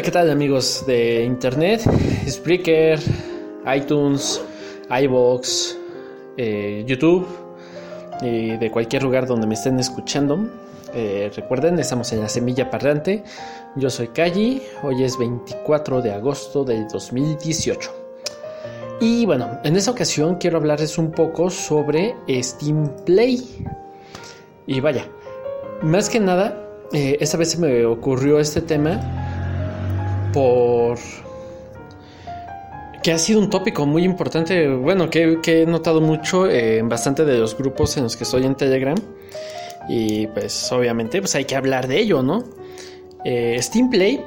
Hola, ¿qué tal amigos de internet? Spreaker, iTunes, iBox, eh, YouTube y de cualquier lugar donde me estén escuchando. Eh, recuerden, estamos en la Semilla Parrante. Yo soy Kaji, hoy es 24 de agosto del 2018. Y bueno, en esta ocasión quiero hablarles un poco sobre Steam Play. Y vaya, más que nada, eh, esta vez se me ocurrió este tema por que ha sido un tópico muy importante, bueno, que, he notado mucho en bastante de los grupos en los que estoy en Telegram. Y pues obviamente pues hay que hablar de ello, ¿no? Eh, Steam Play,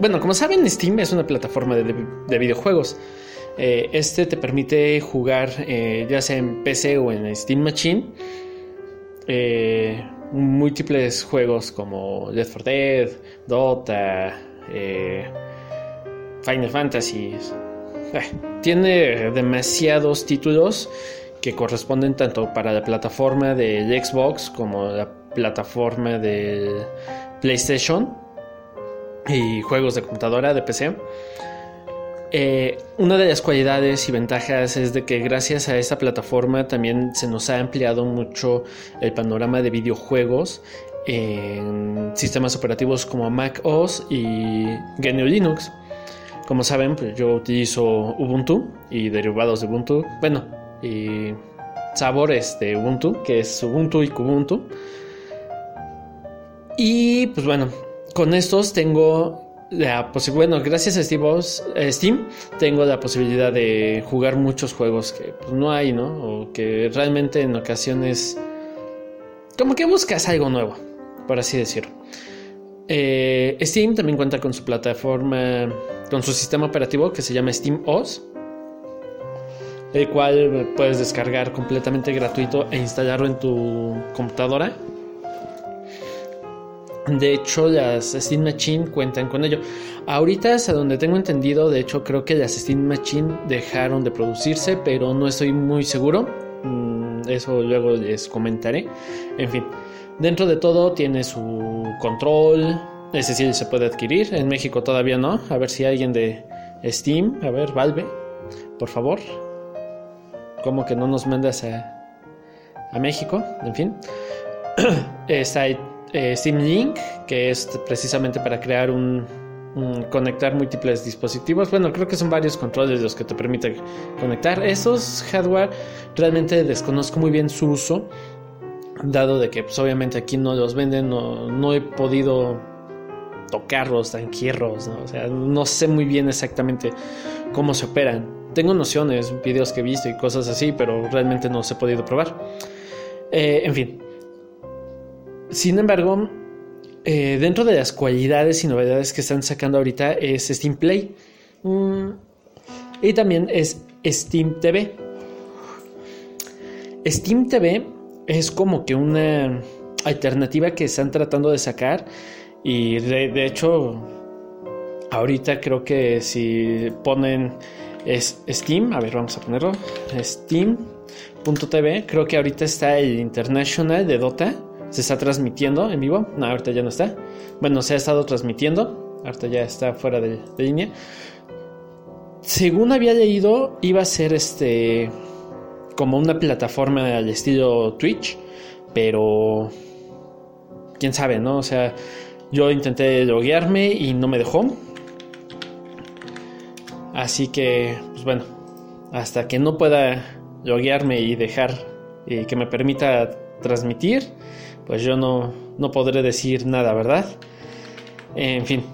bueno, como saben, Steam es una plataforma de, videojuegos. Eh, este te permite jugar eh, ya sea en PC o en Steam Machine múltiples juegos como Left 4 Dead, Dota, eh, Final Fantasy. Eh, tiene demasiados títulos que corresponden tanto para la plataforma de Xbox como la plataforma de PlayStation y juegos de computadora de PC. Eh, una de las cualidades y ventajas es de que gracias a esta plataforma también se nos ha ampliado mucho el panorama de videojuegos en sistemas operativos como Mac OS y GNU Linux. Como saben, pues yo utilizo Ubuntu y derivados de Ubuntu, bueno, y sabores de Ubuntu, que es Ubuntu y Kubuntu. Y pues bueno, con estos tengo la bueno, gracias a Steam, tengo la posibilidad de jugar muchos juegos que pues, no hay, ¿no? O que realmente en ocasiones como que buscas algo nuevo por así decirlo. Eh, Steam también cuenta con su plataforma, con su sistema operativo que se llama Steam OS, el cual puedes descargar completamente gratuito e instalarlo en tu computadora. De hecho, las Steam Machine cuentan con ello. Ahorita, hasta donde tengo entendido, de hecho, creo que las Steam Machine dejaron de producirse, pero no estoy muy seguro. Mm, eso luego les comentaré. En fin. Dentro de todo tiene su control, ese sí se puede adquirir, en México todavía no, a ver si alguien de Steam, a ver, Valve, por favor, como que no nos mandas a, a México, en fin. Eh, Steam Link, que es precisamente para crear un, conectar múltiples dispositivos. Bueno, creo que son varios controles los que te permiten conectar. Esos hardware realmente desconozco muy bien su uso dado de que pues, obviamente aquí no los venden, no, he podido tocarlos, tanquierros, ¿no? o sea, no sé muy bien exactamente cómo se operan. Tengo nociones, videos que he visto y cosas así, pero realmente no se he podido probar. Eh, en fin. Sin embargo, eh, dentro de las cualidades y novedades que están sacando ahorita es Steam Play. Mm, y también es Steam TV. Steam TV es como que una alternativa que están tratando de sacar y de, hecho ahorita creo que si ponen es Steam, a ver vamos a ponerlo, Steam.tv, creo que ahorita está el International de Dota, se está transmitiendo en vivo, no, ahorita ya no está, bueno, se ha estado transmitiendo, ahorita ya está fuera de, de línea. Según había leído, iba a ser este como una plataforma al estilo Twitch, pero quién sabe, ¿no? O sea, yo intenté loguearme y no me dejó. Así que, pues bueno, hasta que no pueda loguearme y dejar y que me permita transmitir, pues yo no, no podré decir nada, ¿verdad? En fin.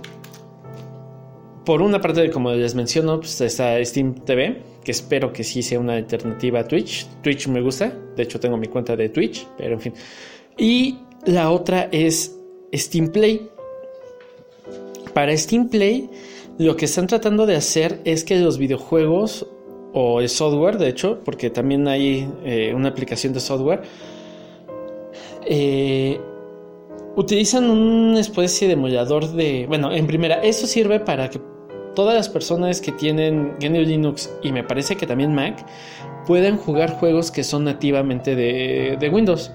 Por una parte, como les menciono, pues está Steam TV, que espero que sí sea una alternativa a Twitch. Twitch me gusta, de hecho tengo mi cuenta de Twitch, pero en fin. Y la otra es Steam Play. Para Steam Play, lo que están tratando de hacer es que los videojuegos o el software, de hecho, porque también hay eh, una aplicación de software, eh, utilizan una especie de emulador de... Bueno, en primera, eso sirve para que todas las personas que tienen GNU Linux y me parece que también Mac pueden jugar juegos que son nativamente de, Windows.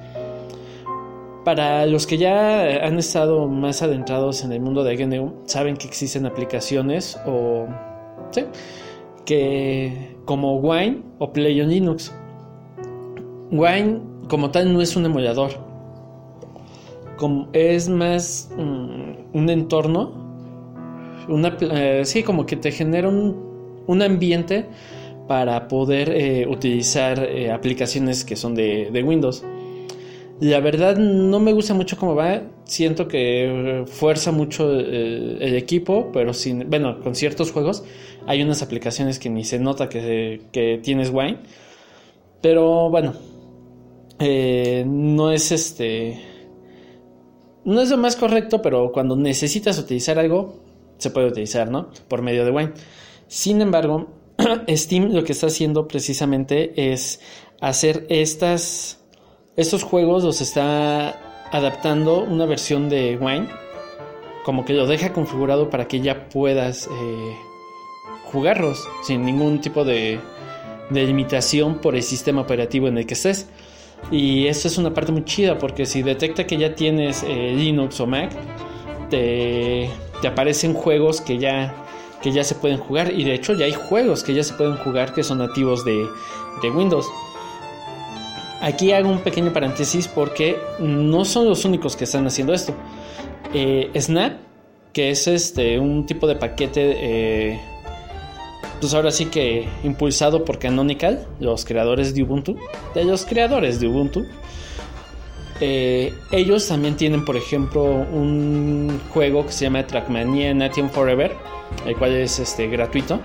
Para los que ya han estado más adentrados en el mundo de GNU, saben que existen aplicaciones o ¿sí? que como Wine o Play on Linux. Wine como tal no es un emulador, como, es más mm, un entorno, eh, sí, como que te genera un, ambiente para poder eh, utilizar eh, aplicaciones que son de, Windows. La verdad no me gusta mucho cómo va. Siento que fuerza mucho el, equipo, pero sin, bueno, con ciertos juegos hay unas aplicaciones que ni se nota que, que tienes Wine. Pero bueno, no es este, no es lo más correcto, pero cuando necesitas utilizar algo se puede utilizar, ¿no? Por medio de Wine. Sin embargo, Steam lo que está haciendo precisamente es hacer estas estos juegos los está adaptando una versión de Wine, como que lo deja configurado para que ya puedas eh, jugarlos sin ningún tipo de, limitación por el sistema operativo en el que estés. Y eso es una parte muy chida porque si detecta que ya tienes eh, Linux o Mac, te, aparecen juegos que ya, que ya se pueden jugar. Y de hecho ya hay juegos que ya se pueden jugar que son nativos de, de Windows. Aquí hago un pequeño paréntesis porque no son los únicos que están haciendo esto. Eh, Snap, que es este un tipo de paquete, eh, pues ahora sí que impulsado por Canonical, los creadores de Ubuntu, de los creadores de Ubuntu. Eh, ellos también tienen, por ejemplo, un juego que se llama Trackmania Nation Forever, el cual es este, gratuito.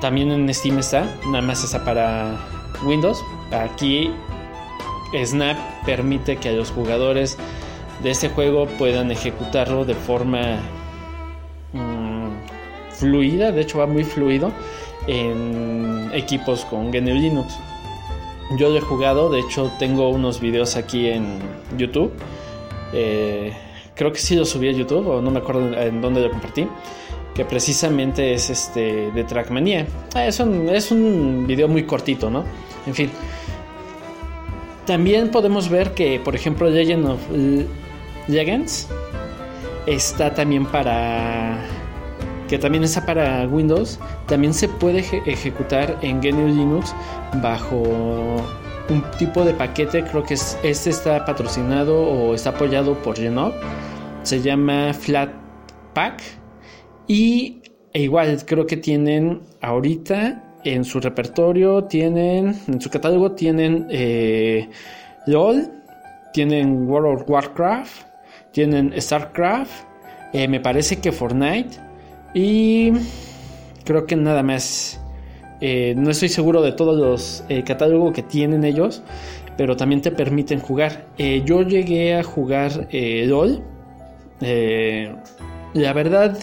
También en Steam está, nada más está para Windows. Aquí Snap permite que los jugadores de este juego puedan ejecutarlo de forma mm, fluida, de hecho va muy fluido en equipos con GNU Linux. Yo lo he jugado, de hecho tengo unos videos aquí en YouTube. Eh, creo que sí lo subí a YouTube o no me acuerdo en dónde lo compartí que precisamente es este de Trackmania. Ah, es un, es un video muy cortito, ¿no? En fin. También podemos ver que, por ejemplo, Legend of Legends está también para que también está para Windows, también se puede ejecutar en GNU Linux bajo un tipo de paquete, creo que este está patrocinado o está apoyado por Genov, se llama Flatpak y e igual creo que tienen ahorita en su repertorio, tienen, en su catálogo tienen eh, LOL, tienen World of Warcraft, tienen StarCraft, eh, me parece que Fortnite y creo que nada más. Eh, no estoy seguro de todos los catálogos que tienen ellos, pero también te permiten jugar. yo llegué a jugar LOL. la verdad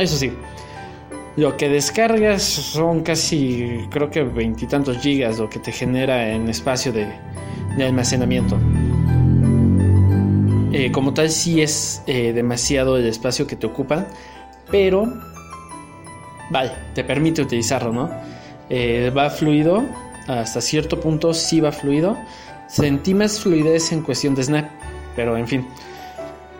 eso sí, lo que descargas son casi, creo que veintitantos gigas lo que te genera en espacio de, almacenamiento. Eh, como tal, sí es eh, demasiado el espacio que te ocupa, pero vale, te permite utilizarlo, ¿no? Eh, va fluido, hasta cierto punto sí va fluido. Sentí más fluidez en cuestión de Snap, pero en fin.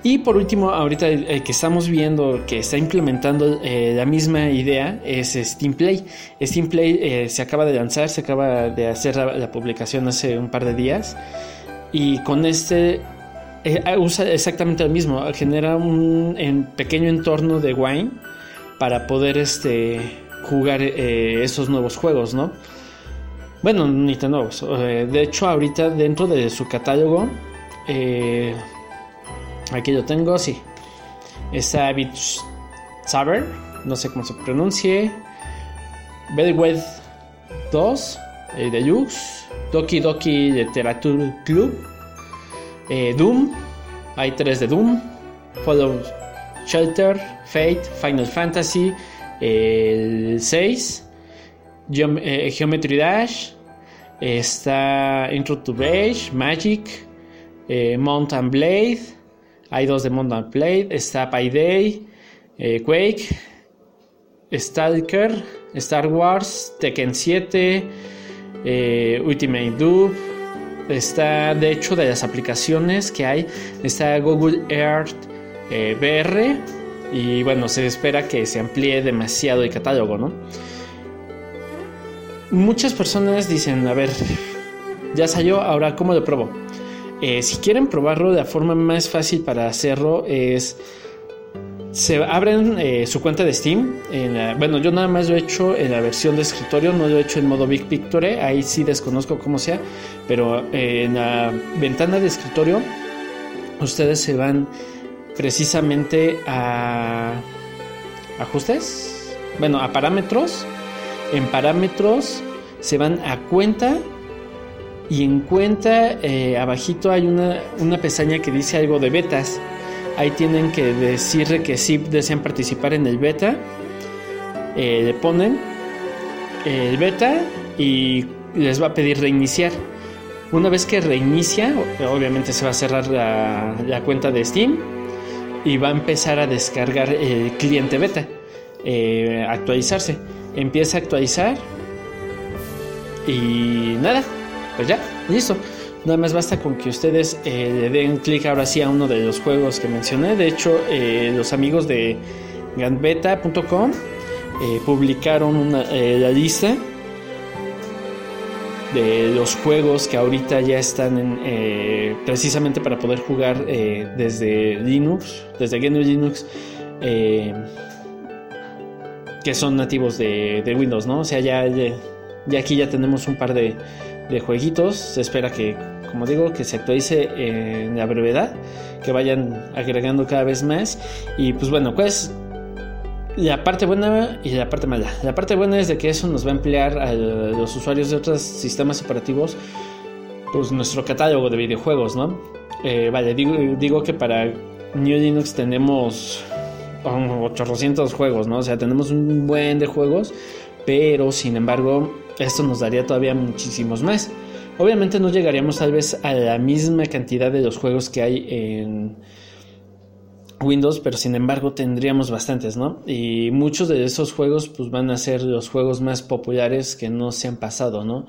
Y por último, ahorita el, que estamos viendo que está implementando eh, la misma idea es Steam Play. Steam Play eh, se acaba de lanzar, se acaba de hacer la, publicación hace un par de días. Y con este eh, usa exactamente lo mismo, genera un pequeño entorno de Wine para poder este, jugar esos nuevos juegos, ¿no? Bueno, ni tan nuevos. de hecho, ahorita dentro de su catálogo Aquí lo tengo, sí. Está Beach Saber, no sé cómo se pronuncie. Bedwed 2, eh, Deluxe. Doki Doki Literature Club. Eh, Doom, hay tres de Doom. Follow Shelter, Fate, Final Fantasy, el 6. Eh, Geometry Dash. Está Intro to Beige, Magic, eh, Mountain Blade. Hay dos de Mountain Blade, está Payday, eh, Quake, Stalker, Star Wars, Tekken 7, eh, Ultimate Dub, está de hecho de las aplicaciones que hay, está Google Earth eh, VR y bueno, se espera que se amplíe demasiado el catálogo, ¿no? Muchas personas dicen, a ver, ya salió, ahora ¿cómo lo pruebo? Eh, si quieren probarlo, la forma más fácil para hacerlo es se abren eh, su cuenta de Steam. bueno, yo nada más lo he hecho en la versión de escritorio, no lo he hecho en modo Big Picture. Ahí sí desconozco cómo sea, pero eh, en la ventana de escritorio, ustedes se van precisamente a ajustes, bueno, a parámetros. En parámetros se van a cuenta y en cuenta eh, abajito hay una, una pestaña que dice algo de betas Ahí tienen que decirle que sí desean participar en el beta. Eh, le ponen el beta y les va a pedir reiniciar. Una vez que reinicia, obviamente se va a cerrar la, cuenta de Steam y va a empezar a descargar el cliente beta, eh, actualizarse. Empieza a actualizar y nada, pues ya, listo. Nada más basta con que ustedes eh, le den clic ahora sí a uno de los juegos que mencioné. De hecho, eh, los amigos de gambeta.com eh, publicaron la lista de los juegos que ahorita ya están en, precisamente para poder jugar desde Linux, desde GNU Linux, que son nativos de, Windows, ¿no? O sea, ya, ya aquí ya tenemos un par de de jueguitos. Se espera que, como digo, que se actualice en la brevedad, que vayan agregando cada vez más. Y pues bueno, pues la parte buena y la parte mala. La parte buena es de que eso nos va a emplear a los usuarios de otros sistemas operativos, pues nuestro catálogo de videojuegos, ¿no? Eh, vale, digo, digo que para New Linux tenemos 800 juegos, ¿no? O sea, tenemos un buen de juegos, pero sin embargo esto nos daría todavía muchísimos más. Obviamente no llegaríamos tal vez a la misma cantidad de los juegos que hay en Windows, pero sin embargo tendríamos bastantes, ¿no? Y muchos de esos juegos pues van a ser los juegos más populares que no se han pasado, ¿no?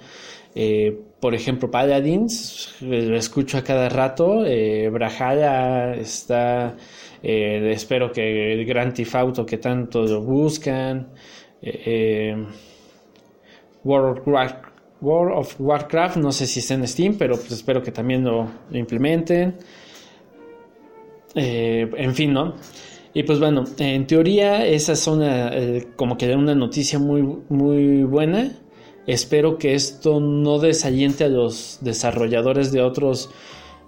Eh, por ejemplo, Paladins, lo escucho a cada rato, eh, está, eh, espero que el Grand Theft Auto que tanto lo buscan, eh, World of, Warcraft, no sé si está en Steam, pero pues espero que también lo, implementen. Eh, en fin, ¿no? Y pues bueno, en teoría esa es una, eh, como que una noticia muy, muy buena. Espero que esto no desaliente a los desarrolladores de otros,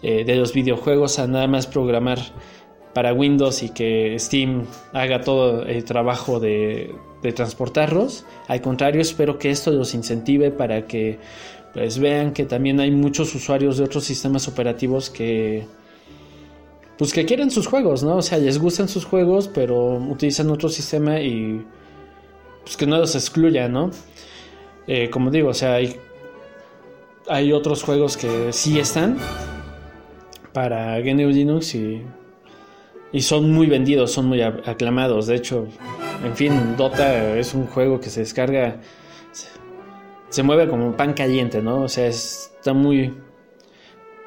eh, de los videojuegos a nada más programar para Windows y que Steam haga todo el trabajo de, de transportarlos. Al contrario, espero que esto los incentive para que pues vean que también hay muchos usuarios de otros sistemas operativos que pues que quieren sus juegos, ¿no? O sea, les gustan sus juegos, pero utilizan otro sistema y pues que no los excluya, ¿no? Eh, como digo, o sea, hay, hay otros juegos que sí están para GNU Linux y, y son muy vendidos, son muy aclamados. De hecho, en fin, Dota es un juego que se descarga, se, mueve como pan caliente, ¿no? O sea, está muy,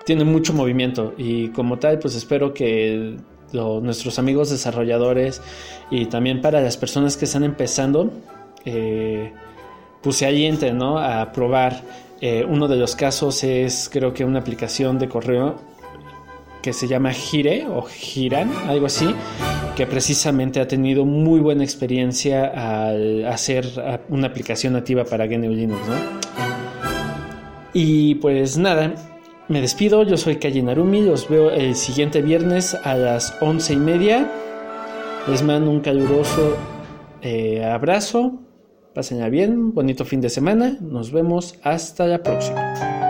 tiene mucho movimiento y como tal, pues espero que nuestros amigos desarrolladores y también para las personas que están empezando, eh, pues se alienten, ¿no? A probar. Eh, uno de los casos es, creo que una aplicación de correo que se llama Gire o Giran, algo así, que precisamente ha tenido muy buena experiencia al hacer una aplicación nativa para GNU Linux, Y pues nada, me despido, yo soy Kaji Narumi, los veo el siguiente viernes a las once y media. Les mando un caluroso eh, abrazo, pásenla bien, bonito fin de semana, nos vemos. Hasta la próxima.